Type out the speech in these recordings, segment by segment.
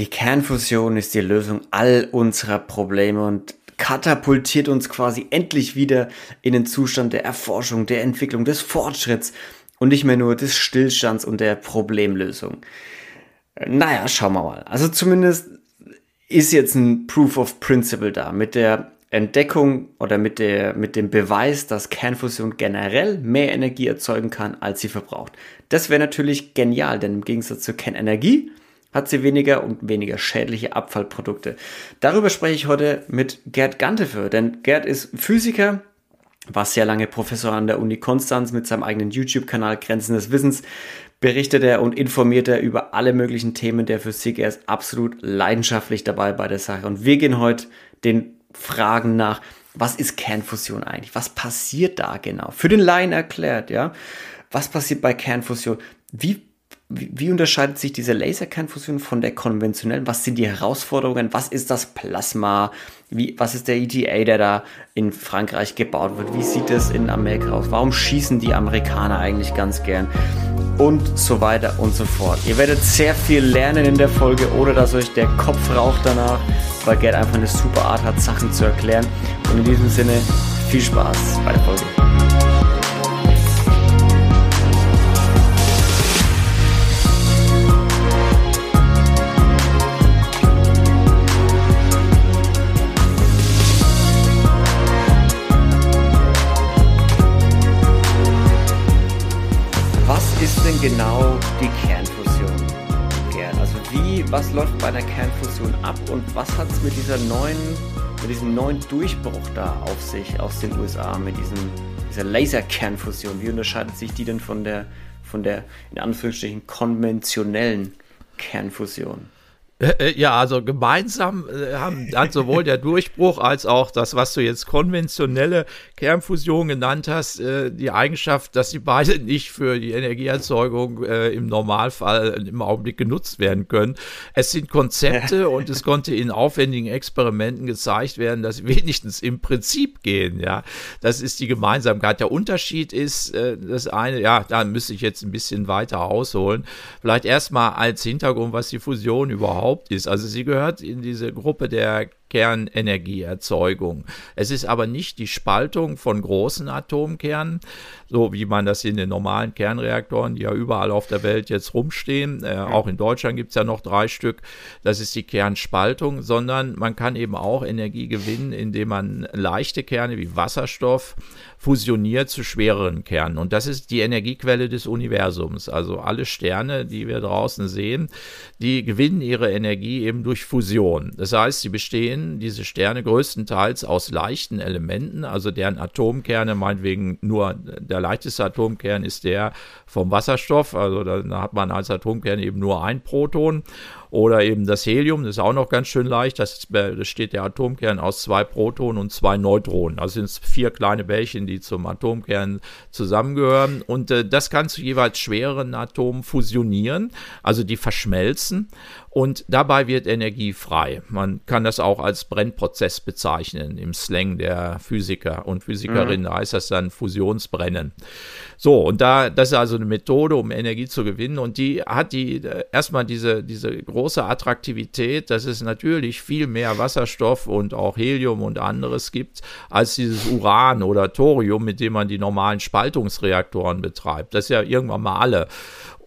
Die Kernfusion ist die Lösung all unserer Probleme und katapultiert uns quasi endlich wieder in den Zustand der Erforschung, der Entwicklung, des Fortschritts und nicht mehr nur des Stillstands und der Problemlösung. Naja, schauen wir mal. Also zumindest ist jetzt ein Proof of Principle da mit der Entdeckung oder mit, der, mit dem Beweis, dass Kernfusion generell mehr Energie erzeugen kann, als sie verbraucht. Das wäre natürlich genial, denn im Gegensatz zur Kernenergie hat sie weniger und weniger schädliche Abfallprodukte. Darüber spreche ich heute mit Gerd Gantefe, denn Gerd ist Physiker, war sehr lange Professor an der Uni Konstanz mit seinem eigenen YouTube-Kanal Grenzen des Wissens, berichtet er und informiert er über alle möglichen Themen der Physik. Er ist absolut leidenschaftlich dabei bei der Sache. Und wir gehen heute den Fragen nach, was ist Kernfusion eigentlich? Was passiert da genau? Für den Laien erklärt, ja. Was passiert bei Kernfusion? Wie, wie, unterscheidet sich diese Laserkernfusion von der konventionellen? Was sind die Herausforderungen? Was ist das Plasma? Wie, was ist der ETA, der da in Frankreich gebaut wird? Wie sieht es in Amerika aus? Warum schießen die Amerikaner eigentlich ganz gern? und so weiter und so fort. Ihr werdet sehr viel lernen in der Folge, ohne dass euch der Kopf raucht danach, weil Gerd einfach eine super Art hat, Sachen zu erklären. Und in diesem Sinne viel Spaß bei der Folge. Genau die Kernfusion, Gerd? Also wie, was läuft bei einer Kernfusion ab und was hat es mit dieser neuen, mit diesem neuen Durchbruch da auf sich aus den USA, mit diesem, dieser Laserkernfusion? Wie unterscheidet sich die denn von der, von der, in Anführungsstrichen, konventionellen Kernfusion? Äh, äh, ja, also gemeinsam äh, haben, hat sowohl der Durchbruch als auch das, was du jetzt konventionelle Kernfusion genannt hast, die Eigenschaft, dass sie beide nicht für die Energieerzeugung im Normalfall im Augenblick genutzt werden können. Es sind Konzepte und es konnte in aufwendigen Experimenten gezeigt werden, dass sie wenigstens im Prinzip gehen. Ja, das ist die Gemeinsamkeit. Der Unterschied ist das eine, ja, da müsste ich jetzt ein bisschen weiter ausholen. Vielleicht erstmal als Hintergrund, was die Fusion überhaupt überhaupt ist. Also sie gehört in diese Gruppe der Kernenergieerzeugung. Es ist aber nicht die Spaltung von großen Atomkernen, so wie man das in den normalen Kernreaktoren, die ja überall auf der Welt jetzt rumstehen, äh, auch in Deutschland gibt es ja noch drei Stück, das ist die Kernspaltung, sondern man kann eben auch Energie gewinnen, indem man leichte Kerne wie Wasserstoff fusioniert zu schwereren Kernen. Und das ist die Energiequelle des Universums. Also alle Sterne, die wir draußen sehen, die gewinnen ihre Energie eben durch Fusion. Das heißt, sie bestehen bestehen diese Sterne größtenteils aus leichten Elementen, also deren Atomkerne, meinetwegen nur der leichteste Atomkern ist der vom Wasserstoff, also da hat man als Atomkern eben nur ein Proton oder eben das Helium, das ist auch noch ganz schön leicht. Das, besteht der Atomkern aus zwei Protonen und zwei Neutronen. Also sind es vier kleine Bällchen, die zum Atomkern zusammengehören. Und äh, das kann zu jeweils schwereren Atomen fusionieren, also die verschmelzen. Und dabei wird Energie frei. Man kann das auch als Brennprozess bezeichnen im Slang der Physiker und Physikerinnen. Mhm. Da heißt das dann Fusionsbrennen. So, und da, das ist also eine Methode, um Energie zu gewinnen. Und die hat die äh, erstmal diese, diese große Attraktivität, dass es natürlich viel mehr Wasserstoff und auch Helium und anderes gibt, als dieses Uran oder Thorium, mit dem man die normalen Spaltungsreaktoren betreibt. Das ist ja irgendwann mal alle.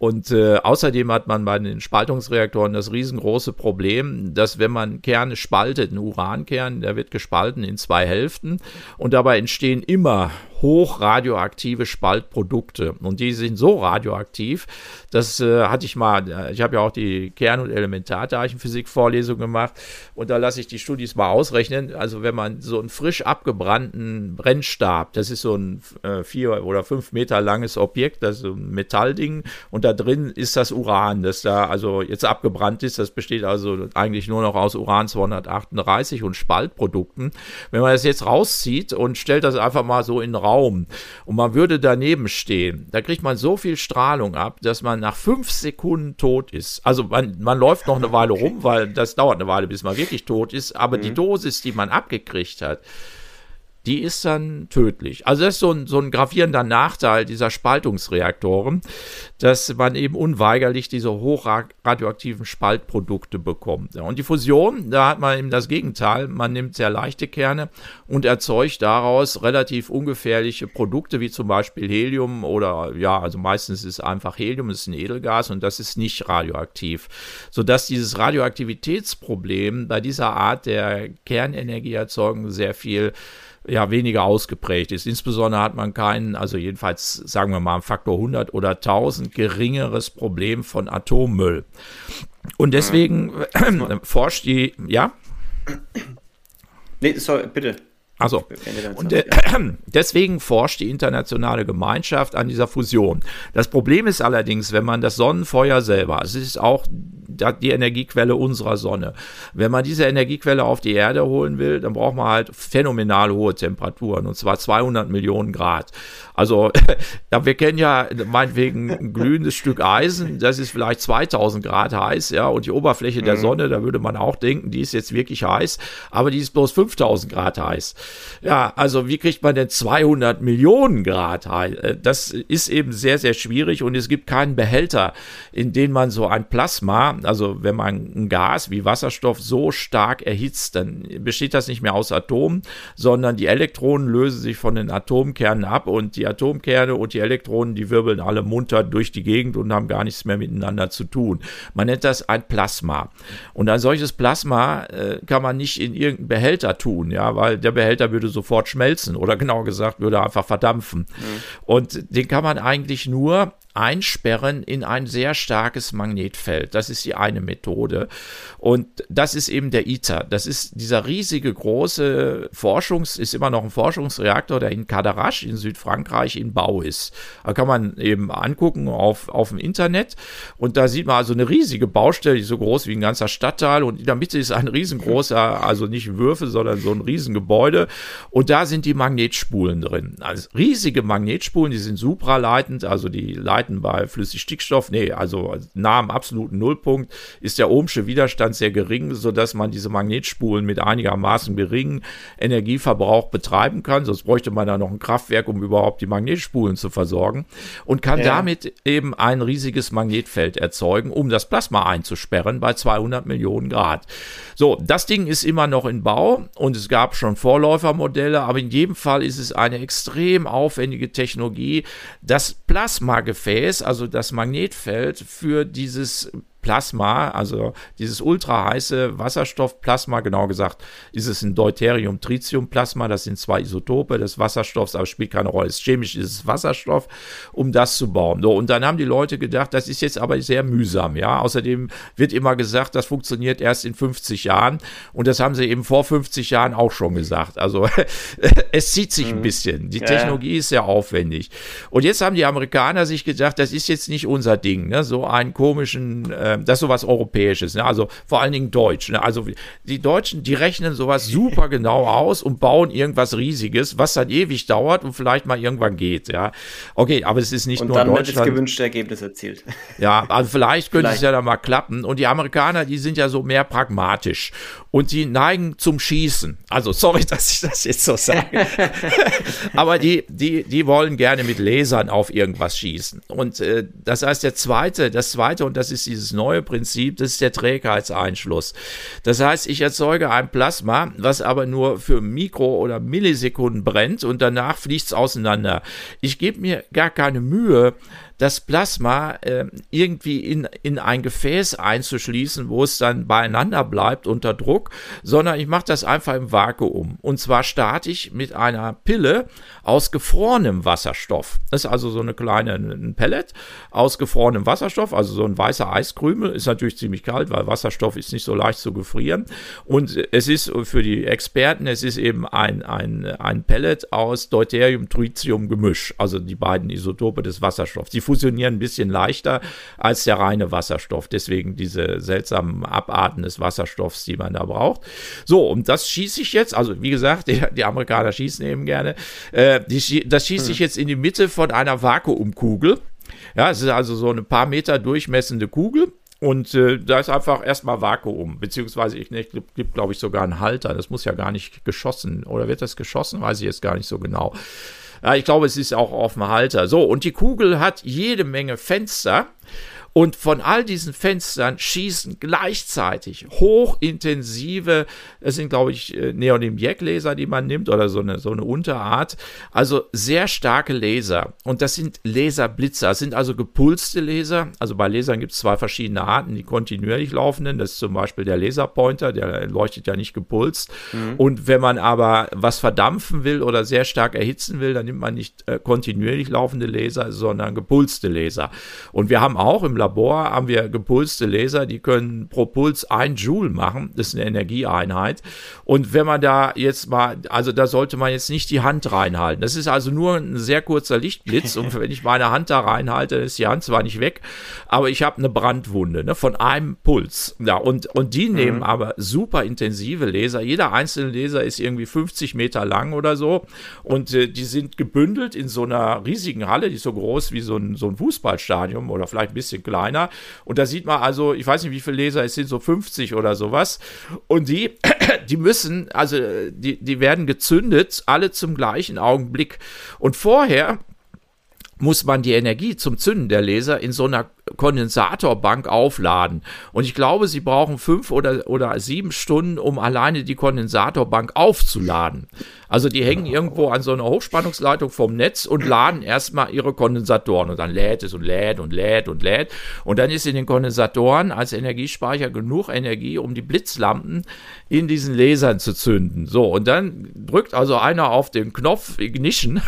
Und äh, außerdem hat man bei den Spaltungsreaktoren das riesengroße Problem, dass wenn man Kerne spaltet, ein Urankern, der wird gespalten in zwei Hälften und dabei entstehen immer hochradioaktive Spaltprodukte. Und die sind so radioaktiv, das äh, hatte ich mal, äh, ich habe ja auch die Kern- und Elementarteilchenphysik-Vorlesung gemacht und da lasse ich die Studis mal ausrechnen. Also wenn man so einen frisch abgebrannten Brennstab, das ist so ein äh, vier oder fünf Meter langes Objekt, das ist so ein Metallding und da drin ist das Uran, das da also jetzt abgebrannt ist. Das besteht also eigentlich nur noch aus Uran 238 und Spaltprodukten. Wenn man das jetzt rauszieht und stellt das einfach mal so in den Raum und man würde daneben stehen, da kriegt man so viel Strahlung ab, dass man nach fünf Sekunden tot ist. Also man, man läuft noch eine Weile rum, weil das dauert eine Weile, bis man wirklich tot ist, aber mhm. die Dosis, die man abgekriegt hat, die ist dann tödlich. Also das ist so ein, so ein gravierender Nachteil dieser Spaltungsreaktoren, dass man eben unweigerlich diese hochradioaktiven Spaltprodukte bekommt. Und die Fusion, da hat man eben das Gegenteil. Man nimmt sehr leichte Kerne und erzeugt daraus relativ ungefährliche Produkte, wie zum Beispiel Helium oder ja, also meistens ist es einfach Helium, ist ein Edelgas und das ist nicht radioaktiv. Sodass dieses Radioaktivitätsproblem bei dieser Art der Kernenergieerzeugung sehr viel ja weniger ausgeprägt ist. Insbesondere hat man keinen, also jedenfalls sagen wir mal, Faktor 100 oder 1000 geringeres Problem von Atommüll. Und deswegen äh, forscht die, ja? Nee, sorry, bitte. Also, und äh, deswegen forscht die internationale Gemeinschaft an dieser Fusion. Das Problem ist allerdings, wenn man das Sonnenfeuer selber, es ist auch die Energiequelle unserer Sonne. Wenn man diese Energiequelle auf die Erde holen will, dann braucht man halt phänomenal hohe Temperaturen und zwar 200 Millionen Grad. Also ja, wir kennen ja meinetwegen ein glühendes Stück Eisen, das ist vielleicht 2000 Grad heiß, ja, und die Oberfläche der mhm. Sonne, da würde man auch denken, die ist jetzt wirklich heiß, aber die ist bloß 5000 Grad heiß. Ja, also wie kriegt man denn 200 Millionen Grad? Äh, das ist eben sehr, sehr schwierig und es gibt keinen Behälter, in den man so ein Plasma, also wenn man ein Gas wie Wasserstoff so stark erhitzt, dann besteht das nicht mehr aus Atomen, sondern die Elektronen lösen sich von den Atomkernen ab und die Atomkerne und die Elektronen, die wirbeln alle munter durch die Gegend und haben gar nichts mehr miteinander zu tun. Man nennt das ein Plasma. Und ein solches Plasma äh, kann man nicht in irgendeinen Behälter tun, ja, weil der Behälter würde sofort schmelzen oder genauer gesagt würde einfach verdampfen. Mhm. Und den kann man eigentlich nur einsperren in ein sehr starkes Magnetfeld. Das ist die eine Methode. Und das ist eben der ITER. Das ist dieser riesige große Forschungs, ist immer noch ein Forschungsreaktor, der in Cadarache in Südfrankreich in Bau ist. Da kann man eben angucken auf, auf dem Internet. Und da sieht man also eine riesige Baustelle, die so groß wie ein ganzer Stadtteil. Und in der Mitte ist ein riesengroßer, also nicht Würfel, sondern so ein Riesengebäude. Und da sind die Magnetspulen drin. Also riesige Magnetspulen, die sind supraleitend, also die leiten Zeiten bei Flüssigstickstoff, nee, also nah am absoluten Nullpunkt ist der ohmsche Widerstand sehr gering, sodass man diese Magnetspulen mit einigermaßen geringen Energieverbrauch betreiben kann. Sonst bräuchte man da noch ein Kraftwerk, um überhaupt die Magnetspulen zu versorgen und kann ja. damit eben ein riesiges Magnetfeld erzeugen, um das Plasma einzusperren bei 200 Millionen Grad. So, das Ding ist immer noch in Bau und es gab schon Vorläufermodelle, aber in jedem Fall ist es eine extrem aufwendige Technologie, das Plasmagefäß, also das Magnetfeld für dieses Plasma, also dieses ultra heiße Wasserstoffplasma, genau gesagt, ist es ein Deuterium-Tritium-Plasma, das sind zwei Isotope des Wasserstoffs, aber spielt keine Rolle. Es ist chemisch ist es Wasserstoff, um das zu bauen. So, und dann haben die Leute gedacht, das ist jetzt aber sehr mühsam, ja. Außerdem wird immer gesagt, das funktioniert erst in 50 Jahren und das haben sie eben vor 50 Jahren auch schon gesagt. Also es zieht sich mhm. ein bisschen. Die ja. Technologie ist sehr aufwendig. Und jetzt haben die Amerikaner sich gedacht, das ist jetzt nicht unser Ding, ne? so einen komischen äh, das ist sowas Europäisches, ne? also vor allen Dingen Deutsch. Ne? Also die Deutschen, die rechnen sowas super genau aus und bauen irgendwas Riesiges, was dann ewig dauert und vielleicht mal irgendwann geht. Ja, okay, aber es ist nicht und nur dann Deutschland. Wird das gewünschte Ergebnis erzielt. Ja, also vielleicht könnte vielleicht. es ja dann mal klappen. Und die Amerikaner, die sind ja so mehr pragmatisch und die neigen zum Schießen. Also sorry, dass ich das jetzt so sage, aber die, die, die wollen gerne mit Lasern auf irgendwas schießen. Und äh, das heißt, der zweite, das zweite und das ist dieses neue neue Prinzip, das ist der Trägheitseinschluss. Das heißt, ich erzeuge ein Plasma, was aber nur für Mikro- oder Millisekunden brennt und danach fliegt es auseinander. Ich gebe mir gar keine Mühe, das Plasma äh, irgendwie in, in ein Gefäß einzuschließen, wo es dann beieinander bleibt unter Druck, sondern ich mache das einfach im Vakuum. Und zwar starte ich mit einer Pille aus gefrorenem Wasserstoff. Das ist also so eine kleine ein Pellet aus gefrorenem Wasserstoff, also so ein weißer Eiskrümel. Ist natürlich ziemlich kalt, weil Wasserstoff ist nicht so leicht zu gefrieren. Und es ist für die Experten, es ist eben ein, ein, ein Pellet aus Deuterium-Tritium-Gemisch, also die beiden Isotope des Wasserstoffs. Die fusionieren ein bisschen leichter als der reine Wasserstoff. Deswegen diese seltsamen Abarten des Wasserstoffs, die man da braucht. So, und das schieße ich jetzt, also wie gesagt, die, die Amerikaner schießen eben gerne, äh, die, das schieße ich hm. jetzt in die Mitte von einer Vakuumkugel. Ja, es ist also so eine paar Meter durchmessende Kugel Und äh, da ist einfach erstmal Vakuum, beziehungsweise ich ne, gibt, glaube ich, sogar einen Halter. Das muss ja gar nicht geschossen. Oder wird das geschossen? Weiß ich jetzt gar nicht so genau. Ja, ich glaube, es ist auch auf dem Halter. So, und die Kugel hat jede Menge Fenster. Und von all diesen Fenstern schießen gleichzeitig hochintensive, das sind glaube ich äh, Neonym-Jack-Laser, die man nimmt oder so eine, so eine Unterart, also sehr starke Laser. Und das sind Laserblitzer, das sind also gepulste Laser. Also bei Lasern gibt es zwei verschiedene Arten, die kontinuierlich laufenden. Das ist zum Beispiel der Laserpointer, der leuchtet ja nicht gepulst. Mhm. Und wenn man aber was verdampfen will oder sehr stark erhitzen will, dann nimmt man nicht äh, kontinuierlich laufende Laser, sondern gepulste Laser. Und wir haben auch im Labor haben wir gepulste Laser, die können pro Puls ein Joule machen. Das ist eine Energieeinheit. Und wenn man da jetzt mal, also da sollte man jetzt nicht die Hand reinhalten. Das ist also nur ein sehr kurzer Lichtblitz. Und wenn ich meine Hand da reinhalte, ist die Hand zwar nicht weg, aber ich habe eine Brandwunde ne, von einem Puls. Ja, und, und die mhm. nehmen aber super intensive Laser. Jeder einzelne Laser ist irgendwie 50 Meter lang oder so. Und äh, die sind gebündelt in so einer riesigen Halle, die ist so groß wie so ein, so ein Fußballstadion oder vielleicht ein bisschen kleiner kleiner. Und da sieht man also, ich weiß nicht, wie viele Leser es sind, so 50 oder sowas. Und die, die müssen, also die, die werden gezündet, alle zum gleichen Augenblick. Und vorher muss man die Energie zum Zünden der Laser in so einer Kondensatorbank aufladen. Und ich glaube, sie brauchen fünf oder, oder sieben Stunden, um alleine die Kondensatorbank aufzuladen. Also die hängen irgendwo an so einer Hochspannungsleitung vom Netz und laden erstmal ihre Kondensatoren und dann lädt es und lädt und lädt und lädt. Und dann ist in den Kondensatoren als Energiespeicher genug Energie, um die Blitzlampen in diesen Lasern zu zünden. So, und dann drückt also einer auf den Knopf Ignition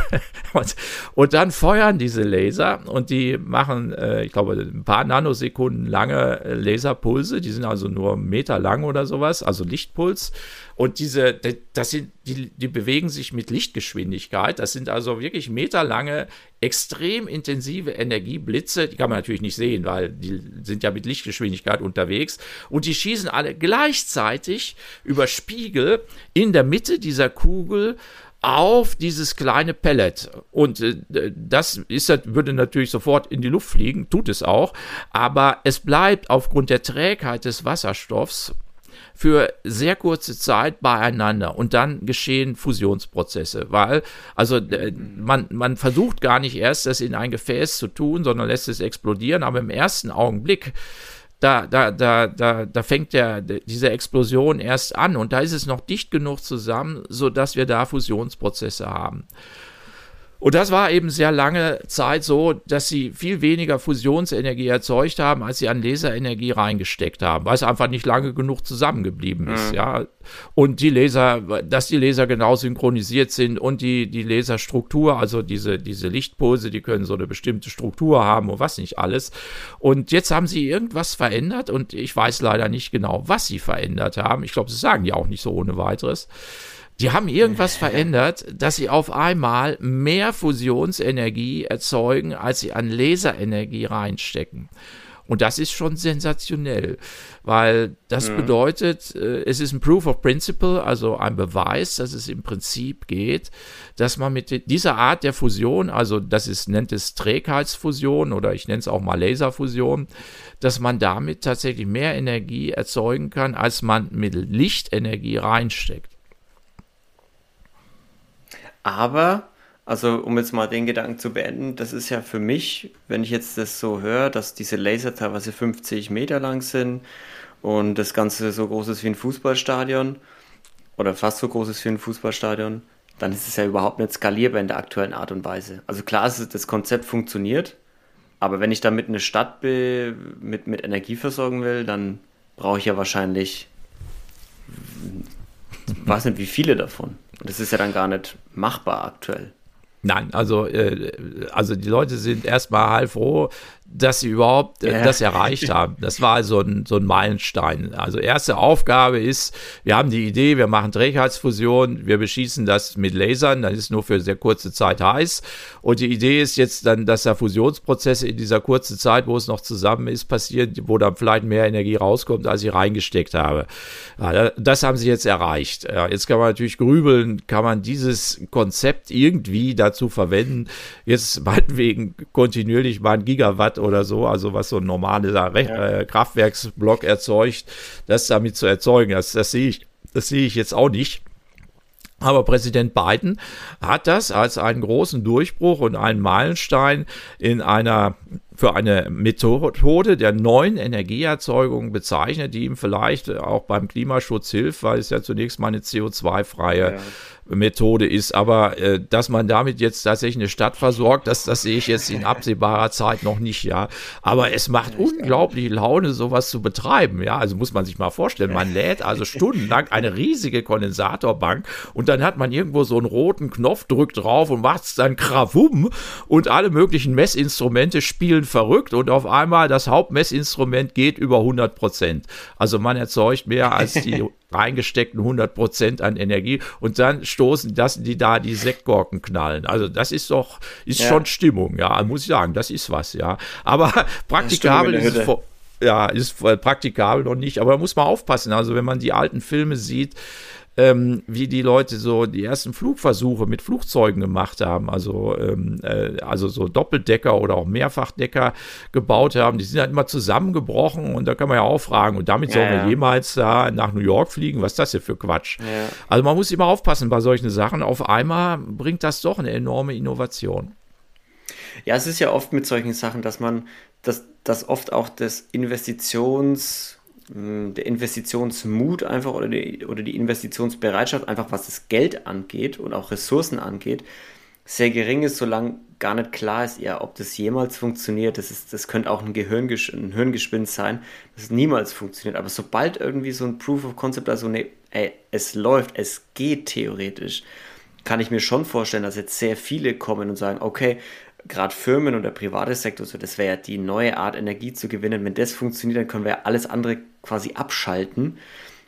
und, dann feuern diese Laser und die machen, äh, ich glaube, ein paar Nanosekunden lange Laserpulse. Die sind also nur Meter lang oder sowas, also Lichtpuls. Und diese, das sind, die, die bewegen sich mit Lichtgeschwindigkeit. Das sind also wirklich meterlange, extrem intensive Energieblitze. Die kann man natürlich nicht sehen, weil die sind ja mit Lichtgeschwindigkeit unterwegs. Und die schießen alle gleichzeitig über Spiegel in der Mitte dieser Kugel auf dieses kleine Pellet. Und äh, das ist, würde natürlich sofort in die Luft fliegen, tut es auch, aber es bleibt aufgrund der Trägheit des Wasserstoffs für sehr kurze Zeit beieinander. Und dann geschehen Fusionsprozesse, weil also äh, man, man versucht gar nicht erst das in ein Gefäß zu tun, sondern lässt es explodieren, aber im ersten Augenblick da, da, da, da, da fängt der, diese Explosion erst an und da ist es noch dicht genug zusammen, sodass wir da Fusionsprozesse haben. Und das war eben sehr lange Zeit so, dass sie viel weniger Fusionsenergie erzeugt haben, als sie an Laserenergie reingesteckt haben, weil es einfach nicht lange genug zusammengeblieben ist, mhm. ja. Und die Laser, dass die Laser genau synchronisiert sind und die, die Laserstruktur, also diese, diese Lichtpulse, die können so eine bestimmte Struktur haben und was nicht alles. Und jetzt haben sie irgendwas verändert und ich weiß leider nicht genau, was sie verändert haben. Ich glaube, sie sagen ja auch nicht so ohne weiteres. Die haben irgendwas verändert, dass sie auf einmal mehr Fusionsenergie erzeugen, als sie an Laserenergie reinstecken. Und das ist schon sensationell, weil das mhm. bedeutet, äh, es ist ein Proof of Principle, also ein Beweis, dass es im Prinzip geht, dass man mit dieser Art der Fusion, also das ist, nennt es Trägheitsfusion oder ich nenne es auch mal Laserfusion, dass man damit tatsächlich mehr Energie erzeugen kann, als man mit Lichtenergie reinsteckt. Aber, also um jetzt mal den Gedanken zu beenden, das ist ja für mich, wenn ich jetzt das so höre, dass diese Laser teilweise 50 Meter lang sind und das Ganze so groß ist wie ein Fußballstadion oder fast so groß ist wie ein Fußballstadion, dann ist es ja überhaupt nicht skalierbar in der aktuellen Art und Weise. Also klar, das Konzept funktioniert, aber wenn ich damit eine Stadt mit, mit Energie versorgen will, dann brauche ich ja wahrscheinlich, weiß nicht wie viele davon. Das ist ja dann gar nicht machbar aktuell. Nein, also, äh, also die Leute sind erstmal heilfroh, dass sie überhaupt äh, das erreicht haben. Das war so ein, so ein Meilenstein. Also erste Aufgabe ist, wir haben die Idee, wir machen Trägheitsfusion, wir beschießen das mit Lasern, dann ist nur für sehr kurze Zeit heiß. Und die Idee ist jetzt dann, dass da Fusionsprozesse in dieser kurzen Zeit, wo es noch zusammen ist, passieren, wo dann vielleicht mehr Energie rauskommt, als ich reingesteckt habe. Ja, das haben sie jetzt erreicht. Ja, jetzt kann man natürlich grübeln, kann man dieses Konzept irgendwie dann ja zu verwenden, jetzt meinetwegen kontinuierlich mal ein Gigawatt oder so, also was so ein normaler äh, Kraftwerksblock erzeugt, das damit zu erzeugen, das, das sehe ich, das sehe ich jetzt auch nicht. Aber Präsident Biden hat das als einen großen Durchbruch und einen Meilenstein in einer für eine Methode der neuen Energieerzeugung bezeichnet, die ihm vielleicht auch beim Klimaschutz hilft, weil es ja zunächst mal eine CO2-freie ja. Methode ist. Aber äh, dass man damit jetzt tatsächlich eine Stadt versorgt, das, das sehe ich jetzt in absehbarer Zeit noch nicht, ja. Aber es macht ja, unglaublich Laune, sowas zu betreiben, ja. Also muss man sich mal vorstellen, man lädt also stundenlang eine riesige Kondensatorbank und dann hat man irgendwo so einen roten Knopf, drückt drauf und macht es dann krawum und alle möglichen Messinstrumente spielen verrückt und auf einmal das Hauptmessinstrument geht über 100 Prozent. Also man erzeugt mehr als die reingesteckten 100 Prozent an Energie und dann stoßen das, die da die Sektgorken knallen. Also das ist doch, ist ja. schon Stimmung, ja, muss ich sagen, das ist was, ja. Aber praktikabel ist es ja, ist praktikabel noch nicht, aber da muss man aufpassen. Also wenn man die alten Filme sieht, ähm, wie die Leute so die ersten Flugversuche mit Flugzeugen gemacht haben, also, ähm, äh, also so Doppeldecker oder auch Mehrfachdecker gebaut haben. Die sind halt immer zusammengebrochen und da kann man ja auch fragen, und damit ja, sollen wir ja. jemals da nach New York fliegen? Was ist das hier für Quatsch? Ja. Also man muss immer aufpassen bei solchen Sachen. Auf einmal bringt das doch eine enorme Innovation. Ja, es ist ja oft mit solchen Sachen, dass man, dass, dass oft auch das Investitions- der Investitionsmut einfach oder die, oder die Investitionsbereitschaft, einfach was das Geld angeht und auch Ressourcen angeht, sehr gering ist, solange gar nicht klar ist, ja, ob das jemals funktioniert. Das, ist, das könnte auch ein, Gehirngesch ein Hirngespinst sein, dass es niemals funktioniert. Aber sobald irgendwie so ein Proof of Concept, also nee, ey, es läuft, es geht theoretisch, kann ich mir schon vorstellen, dass jetzt sehr viele kommen und sagen, okay, gerade Firmen und der private Sektor, so das wäre ja die neue Art Energie zu gewinnen. Wenn das funktioniert, dann können wir ja alles andere quasi abschalten,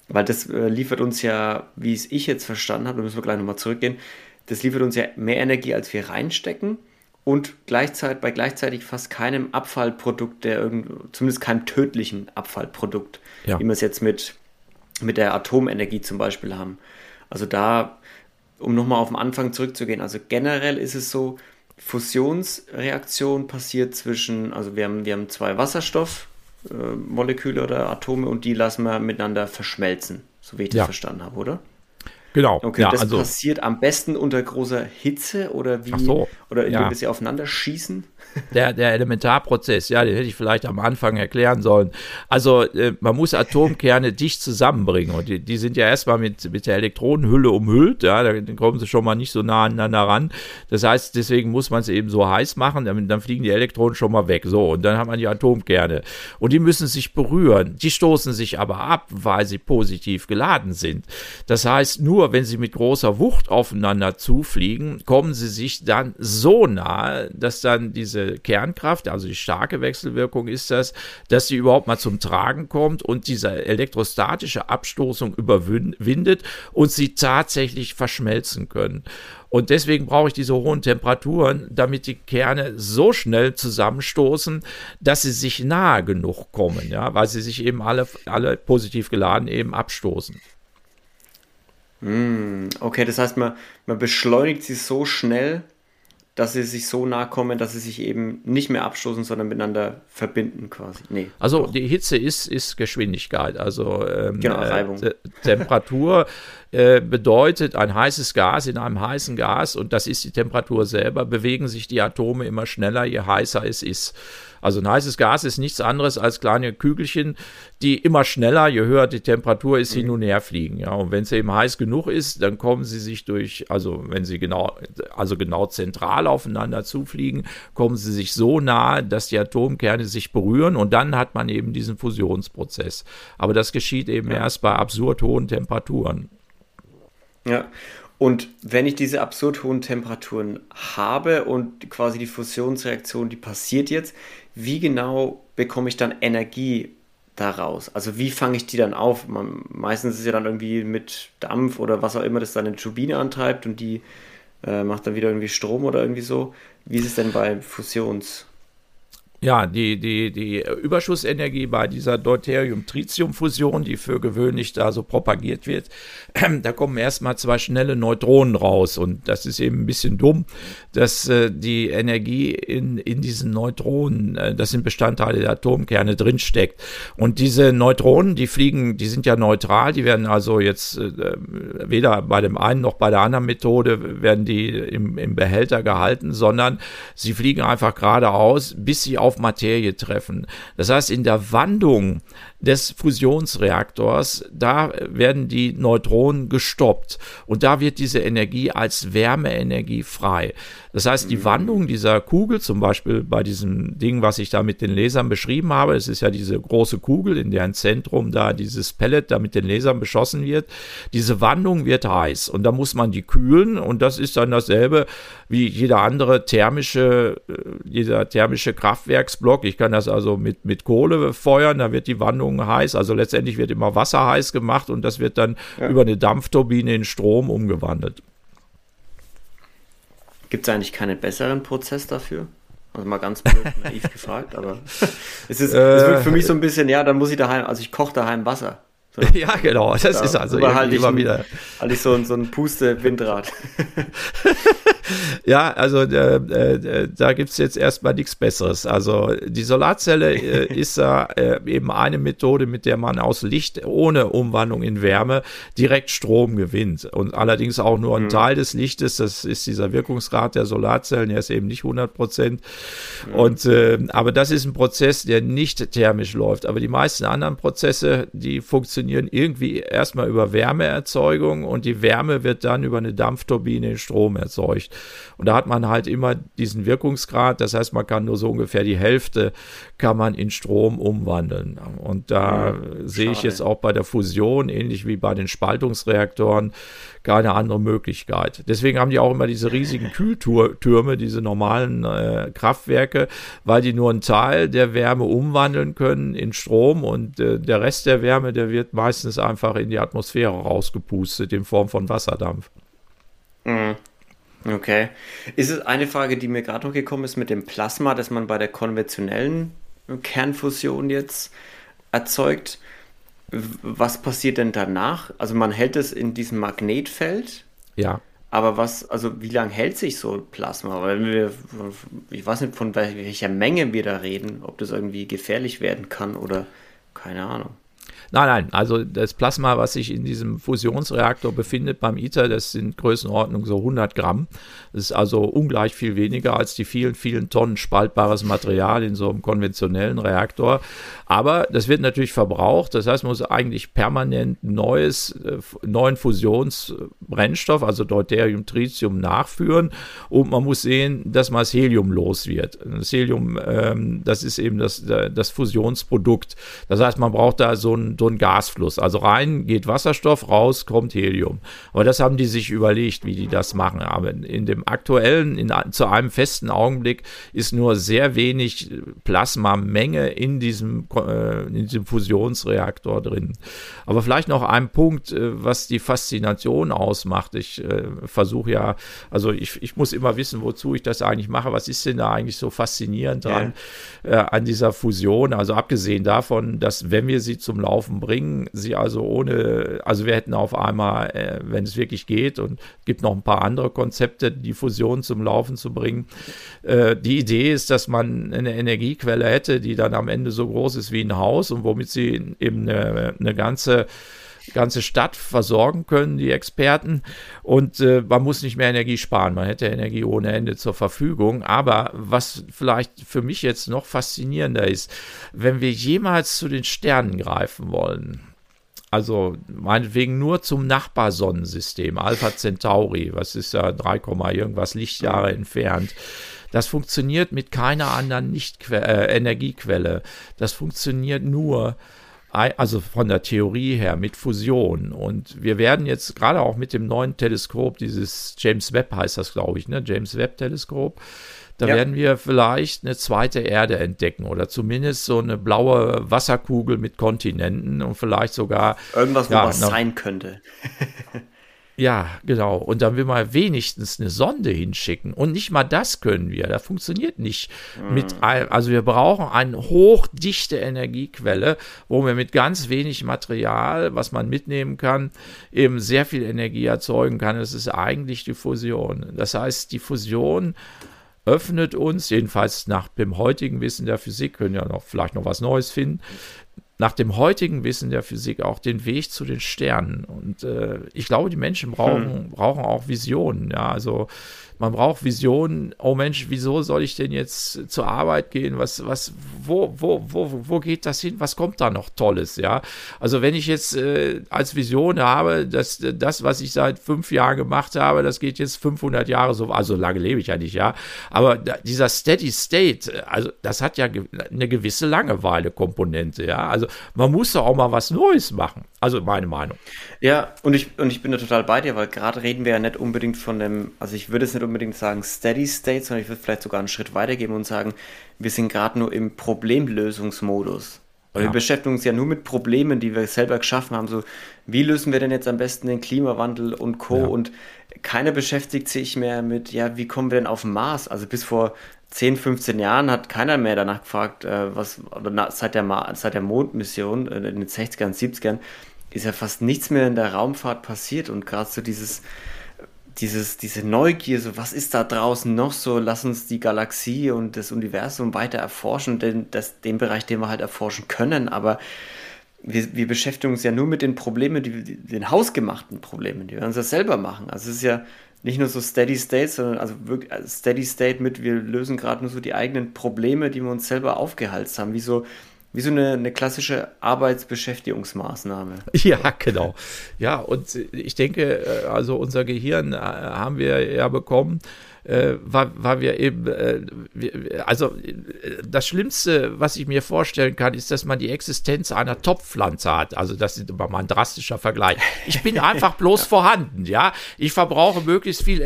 weil das äh, liefert uns ja, wie es ich jetzt verstanden habe, da müssen wir gleich nochmal zurückgehen, das liefert uns ja mehr Energie, als wir reinstecken und gleichzeitig bei gleichzeitig fast keinem Abfallprodukt, der irgend, zumindest keinem tödlichen Abfallprodukt, ja. wie wir es jetzt mit, mit der Atomenergie zum Beispiel haben. Also da, um nochmal auf den Anfang zurückzugehen, also generell ist es so, Fusionsreaktion passiert zwischen, also wir haben, wir haben zwei Wasserstoffmoleküle äh, oder Atome und die lassen wir miteinander verschmelzen, so wie ich das ja. verstanden habe, oder? Genau. Okay, ja, das also, passiert am besten unter großer Hitze oder wie? So, oder indem ja. sie aufeinander schießen? Der, der Elementarprozess, ja, den hätte ich vielleicht am Anfang erklären sollen. Also äh, man muss Atomkerne dicht zusammenbringen und die, die sind ja erstmal mit, mit der Elektronenhülle umhüllt, ja, dann kommen sie schon mal nicht so nah aneinander ran. Das heißt, deswegen muss man es eben so heiß machen, damit, dann fliegen die Elektronen schon mal weg. So, und dann hat man die Atomkerne. Und die müssen sich berühren. Die stoßen sich aber ab, weil sie positiv geladen sind. Das heißt, nur wenn sie mit großer Wucht aufeinander zufliegen, kommen sie sich dann so nahe, dass dann diese Kernkraft, also die starke Wechselwirkung ist das, dass sie überhaupt mal zum Tragen kommt und diese elektrostatische Abstoßung überwindet und sie tatsächlich verschmelzen können. Und deswegen brauche ich diese hohen Temperaturen, damit die Kerne so schnell zusammenstoßen, dass sie sich nahe genug kommen, ja, weil sie sich eben alle, alle positiv geladen eben abstoßen. Hm, okay, das heißt, man, man beschleunigt sie so schnell, dass sie sich so nah kommen, dass sie sich eben nicht mehr abstoßen, sondern miteinander verbinden quasi. Nee, also doch. die Hitze ist, ist Geschwindigkeit, also ähm, genau, äh, Reibung. Äh, Temperatur äh, bedeutet ein heißes Gas in einem heißen Gas und das ist die Temperatur selber, bewegen sich die Atome immer schneller, je heißer es ist. Also ein heißes Gas ist nichts anderes als kleine Kügelchen, die immer schneller, je höher die Temperatur ist, mhm. hin und her fliegen. Ja, und wenn es eben heiß genug ist, dann kommen sie sich durch, also wenn sie genau, also genau zentral aufeinander zufliegen, kommen sie sich so nahe, dass die Atomkerne sich berühren und dann hat man eben diesen Fusionsprozess. Aber das geschieht eben ja. erst bei absurd hohen Temperaturen. Ja, und wenn ich diese absurd hohen Temperaturen habe und quasi die Fusionsreaktion, die passiert jetzt, wie genau bekomme ich dann Energie daraus? Also wie fange ich die dann auf? Man, meistens ist es ja dann irgendwie mit Dampf oder was auch immer das dann eine Turbine antreibt und die äh, macht dann wieder irgendwie Strom oder irgendwie so. Wie ist es denn bei Fusions? Ja, die, die, die Überschussenergie bei dieser Deuterium-Tritium-Fusion, die für gewöhnlich da so propagiert wird, da kommen erstmal zwei schnelle Neutronen raus. Und das ist eben ein bisschen dumm, dass äh, die Energie in, in diesen Neutronen, äh, das sind Bestandteile der Atomkerne, drinsteckt. Und diese Neutronen, die fliegen, die sind ja neutral, die werden also jetzt äh, weder bei dem einen noch bei der anderen Methode werden die im, im Behälter gehalten, sondern sie fliegen einfach geradeaus, bis sie auf Materie treffen. Das heißt, in der Wandung des Fusionsreaktors, da werden die Neutronen gestoppt und da wird diese Energie als Wärmeenergie frei. Das heißt, die mhm. Wandlung dieser Kugel, zum Beispiel bei diesem Ding, was ich da mit den Lasern beschrieben habe, es ist ja diese große Kugel, in deren Zentrum da dieses Pellet da mit den Lasern beschossen wird, diese Wandlung wird heiß und da muss man die kühlen und das ist dann dasselbe wie jeder andere thermische, äh, jeder thermische Kraftwerksblock. Ich kann das also mit, mit Kohle feuern, da wird die Wandlung heiß, also letztendlich wird immer Wasser heiß gemacht und das wird dann ja. über eine Dampfturbine in Strom umgewandelt. Gibt es eigentlich keinen besseren Prozess dafür? Also mal ganz blöd, naiv gefragt, aber es ist, äh, es wirkt für mich so ein bisschen, ja, dann muss ich daheim, also ich koche daheim Wasser. So. Ja, genau, das da, ist also halt immer wieder. Halt ich so, so ein Puste-Windrad. ja, also äh, äh, da gibt es jetzt erstmal nichts Besseres. Also die Solarzelle äh, ist ja äh, eben eine Methode, mit der man aus Licht ohne Umwandlung in Wärme direkt Strom gewinnt. Und allerdings auch nur ein mhm. Teil des Lichtes, das ist dieser Wirkungsgrad der Solarzellen, der ist eben nicht 100 Prozent. Mhm. Und, äh, aber das ist ein Prozess, der nicht thermisch läuft. Aber die meisten anderen Prozesse, die funktionieren irgendwie erstmal über Wärmeerzeugung und die Wärme wird dann über eine Dampfturbine in Strom erzeugt. Und da hat man halt immer diesen Wirkungsgrad. Das heißt, man kann nur so ungefähr die Hälfte kann man in Strom umwandeln. Und da ja, sehe ich jetzt auch bei der Fusion, ähnlich wie bei den Spaltungsreaktoren, keine andere Möglichkeit. Deswegen haben die auch immer diese riesigen Kühltürme, diese normalen äh, Kraftwerke, weil die nur einen Teil der Wärme umwandeln können in Strom und äh, der Rest der Wärme, der wird meistens einfach in die Atmosphäre rausgepustet in Form von Wasserdampf. Mhm. Okay. Ist es eine Frage, die mir gerade noch gekommen ist mit dem Plasma, das man bei der konventionellen Kernfusion jetzt erzeugt? Was passiert denn danach? Also man hält es in diesem Magnetfeld. Ja. Aber was, also wie lange hält sich so Plasma? Weil wir, ich weiß nicht, von welcher Menge wir da reden, ob das irgendwie gefährlich werden kann oder keine Ahnung. Nein, nein, also das Plasma, was sich in diesem Fusionsreaktor befindet beim ITER, das sind Größenordnung so 100 Gramm. Das ist also ungleich viel weniger als die vielen, vielen Tonnen spaltbares Material in so einem konventionellen Reaktor. Aber das wird natürlich verbraucht. Das heißt, man muss eigentlich permanent neues, äh, neuen Fusionsbrennstoff, also Deuterium, Tritium nachführen. Und man muss sehen, dass man das Helium los wird. Das Helium, ähm, das ist eben das, das Fusionsprodukt. Das heißt, man braucht da so ein so ein Gasfluss. Also rein geht Wasserstoff, raus kommt Helium. Aber das haben die sich überlegt, wie die das machen. Aber in dem aktuellen, in, zu einem festen Augenblick ist nur sehr wenig Plasmamenge in diesem, äh, in diesem Fusionsreaktor drin. Aber vielleicht noch ein Punkt, äh, was die Faszination ausmacht. Ich äh, versuche ja, also ich, ich muss immer wissen, wozu ich das eigentlich mache. Was ist denn da eigentlich so faszinierend dran ja. äh, an dieser Fusion? Also abgesehen davon, dass wenn wir sie zum Laufen Laufen bringen. Sie also ohne, also wir hätten auf einmal, äh, wenn es wirklich geht, und gibt noch ein paar andere Konzepte, die Fusion zum Laufen zu bringen. Äh, die Idee ist, dass man eine Energiequelle hätte, die dann am Ende so groß ist wie ein Haus und womit sie eben eine, eine ganze ganze Stadt versorgen können, die Experten. Und äh, man muss nicht mehr Energie sparen. Man hätte Energie ohne Ende zur Verfügung. Aber was vielleicht für mich jetzt noch faszinierender ist, wenn wir jemals zu den Sternen greifen wollen, also meinetwegen nur zum Nachbarsonnensystem, Alpha Centauri, was ist ja 3, irgendwas Lichtjahre entfernt. Das funktioniert mit keiner anderen Nicht äh, Energiequelle. Das funktioniert nur also von der Theorie her mit Fusion. Und wir werden jetzt gerade auch mit dem neuen Teleskop, dieses James Webb heißt das, glaube ich, ne? James Webb Teleskop, da ja. werden wir vielleicht eine zweite Erde entdecken oder zumindest so eine blaue Wasserkugel mit Kontinenten und vielleicht sogar irgendwas, wo ja, was sein könnte. Ja, genau. Und dann will man wenigstens eine Sonde hinschicken. Und nicht mal das können wir. Das funktioniert nicht mhm. mit einem. Also wir brauchen eine hochdichte Energiequelle, wo wir mit ganz wenig Material, was man mitnehmen kann, eben sehr viel Energie erzeugen kann. Das ist eigentlich die Fusion. Das heißt, die Fusion öffnet uns, jedenfalls nach dem heutigen Wissen der Physik, können ja noch vielleicht noch was Neues finden, nach dem heutigen Wissen der Physik auch den Weg zu den Sternen. Und äh, ich glaube, die Menschen brauchen, hm. brauchen auch Visionen. Ja, also man braucht Visionen. Oh Mensch, wieso soll ich denn jetzt zur Arbeit gehen? Was, was, wo, wo, wo, wo geht das hin? Was kommt da noch Tolles? Ja, also wenn ich jetzt äh, als Vision habe, dass das, was ich seit fünf Jahren gemacht habe, das geht jetzt 500 Jahre so, also lange lebe ich ja nicht, ja. Aber dieser Steady State, also das hat ja eine gewisse Langeweile-Komponente, ja. Also man muss doch auch mal was Neues machen. Also meine Meinung. Ja, und ich, und ich bin da total bei dir, weil gerade reden wir ja nicht unbedingt von dem, also ich würde es nicht unbedingt sagen Steady State, sondern ich würde vielleicht sogar einen Schritt weitergeben und sagen, wir sind gerade nur im Problemlösungsmodus. Weil ja. wir beschäftigen uns ja nur mit Problemen, die wir selber geschaffen haben. So, wie lösen wir denn jetzt am besten den Klimawandel und Co. Ja. Und keiner beschäftigt sich mehr mit, ja, wie kommen wir denn auf den Mars? Also bis vor 10, 15 Jahren hat keiner mehr danach gefragt, äh, was, oder na, seit, der seit der Mondmission äh, in den 60ern, 70ern, ist ja fast nichts mehr in der Raumfahrt passiert und gerade so dieses, dieses, diese Neugier, so was ist da draußen noch so, lass uns die Galaxie und das Universum weiter erforschen, denn das, den Bereich, den wir halt erforschen können, aber wir, wir beschäftigen uns ja nur mit den Problemen, die, den hausgemachten Problemen, die wir uns ja selber machen. Also es ist ja nicht nur so Steady State, sondern also wirklich also Steady State mit, wir lösen gerade nur so die eigenen Probleme, die wir uns selber aufgehalst haben, wie so wie so eine, eine klassische Arbeitsbeschäftigungsmaßnahme. Ja, genau. Ja, und ich denke, äh, also unser Gehirn äh, haben wir ja bekommen, äh, weil, weil wir eben, äh, wir, also äh, das Schlimmste, was ich mir vorstellen kann, ist, dass man die Existenz einer Topfpflanze hat. Also das ist immer mal ein drastischer Vergleich. Ich bin einfach bloß vorhanden, ja. Ich verbrauche möglichst viel,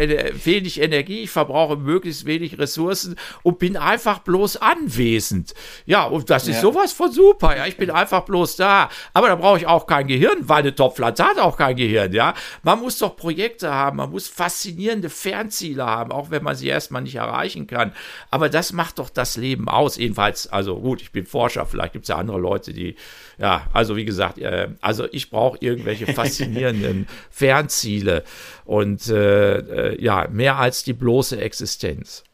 wenig Energie, ich verbrauche möglichst wenig Ressourcen und bin einfach bloß anwesend. Ja, und das ist ja. sowas von super, ja. Ich bin einfach bloß da. Aber da brauche ich auch kein Gehirn, weil eine Topfpflanze hat auch kein Gehirn, ja. Man muss doch Projekte haben, man muss faszinierende Fernziele haben, auch wenn man sie erstmal nicht erreichen kann. Aber das macht doch das Leben aus. Jedenfalls, also gut, ich bin Forscher, vielleicht gibt es ja andere Leute, die, ja, also wie gesagt, äh, also ich brauche irgendwelche faszinierenden Fernziele und äh, äh, ja, mehr als die bloße Existenz.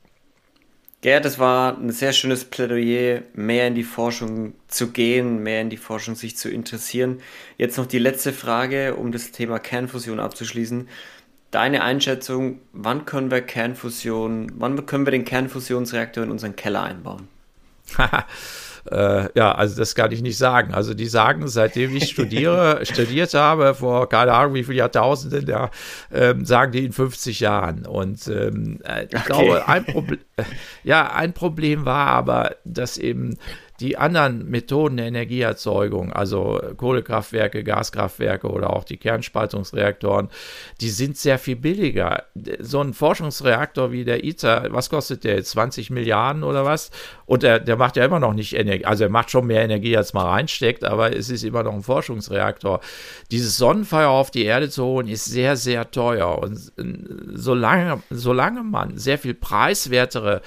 Gerd, das war ein sehr schönes Plädoyer, mehr in die Forschung zu gehen, mehr in die Forschung sich zu interessieren. Jetzt noch die letzte Frage, um das Thema Kernfusion abzuschließen deine Einschätzung, wann können wir Kernfusion, wann können wir den Kernfusionsreaktor in unseren Keller einbauen? äh, ja, also das kann ich nicht sagen. Also die sagen, seitdem ich studiere, studiert habe, vor keine Ahnung wie viele Jahrtausenden, ja, ähm, sagen die in 50 Jahren. Und ähm, äh, ich okay. glaube, ein Problem, ja, ein Problem war aber, dass eben die anderen Methoden der Energieerzeugung, also Kohlekraftwerke, Gaskraftwerke oder auch die Kernspaltungsreaktoren, die sind sehr viel billiger. So ein Forschungsreaktor wie der ITER, was kostet der jetzt? 20 Milliarden oder was? Und der, der macht ja immer noch nicht Energie, also er macht schon mehr Energie, als man reinsteckt, aber es ist immer noch ein Forschungsreaktor. Dieses Sonnenfeuer auf die Erde zu holen, ist sehr, sehr teuer. Und solange, solange man sehr viel preiswertere äh,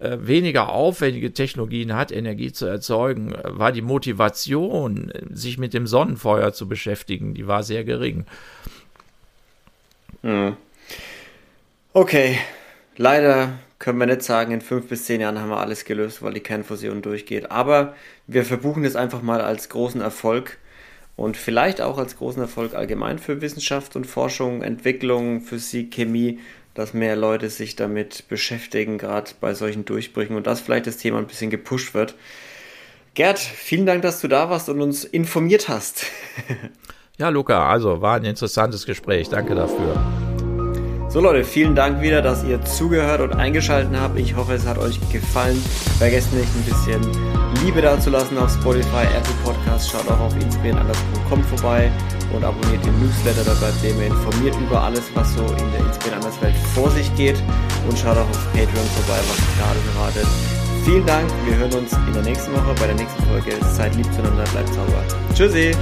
weniger aufwendige Technologien hat, Energie zu erzeugen, war die Motivation, sich mit dem Sonnenfeuer zu beschäftigen, die war sehr gering. Hm. Okay, leider können wir nicht sagen, in fünf bis zehn Jahren haben wir alles gelöst, weil die Kernfusion durchgeht. Aber wir verbuchen es einfach mal als großen Erfolg und vielleicht auch als großen Erfolg allgemein für Wissenschaft und Forschung, Entwicklung, Physik, Chemie, dass mehr Leute sich damit beschäftigen, gerade bei solchen Durchbrüchen und dass vielleicht das Thema ein bisschen gepusht wird. Gerd, vielen Dank, dass du da warst und uns informiert hast. ja, Luca, also war ein interessantes Gespräch. Danke dafür. So Leute, vielen Dank wieder, dass ihr zugehört und eingeschaltet habt. Ich hoffe, es hat euch gefallen. Vergesst nicht, ein bisschen Liebe dazulassen auf Spotify, Apple Podcasts. Schaut auch auf inspirirandas.com vorbei und abonniert den Newsletter. Da bleibt ihr informiert über alles, was so in der Inspirieren Welt vor sich geht. Und schaut auch auf Patreon vorbei, was gerade wartet. Vielen Dank. Wir hören uns in der nächsten Woche bei der nächsten Folge. Seid lieb zueinander, bleibt sauber. Tschüssi.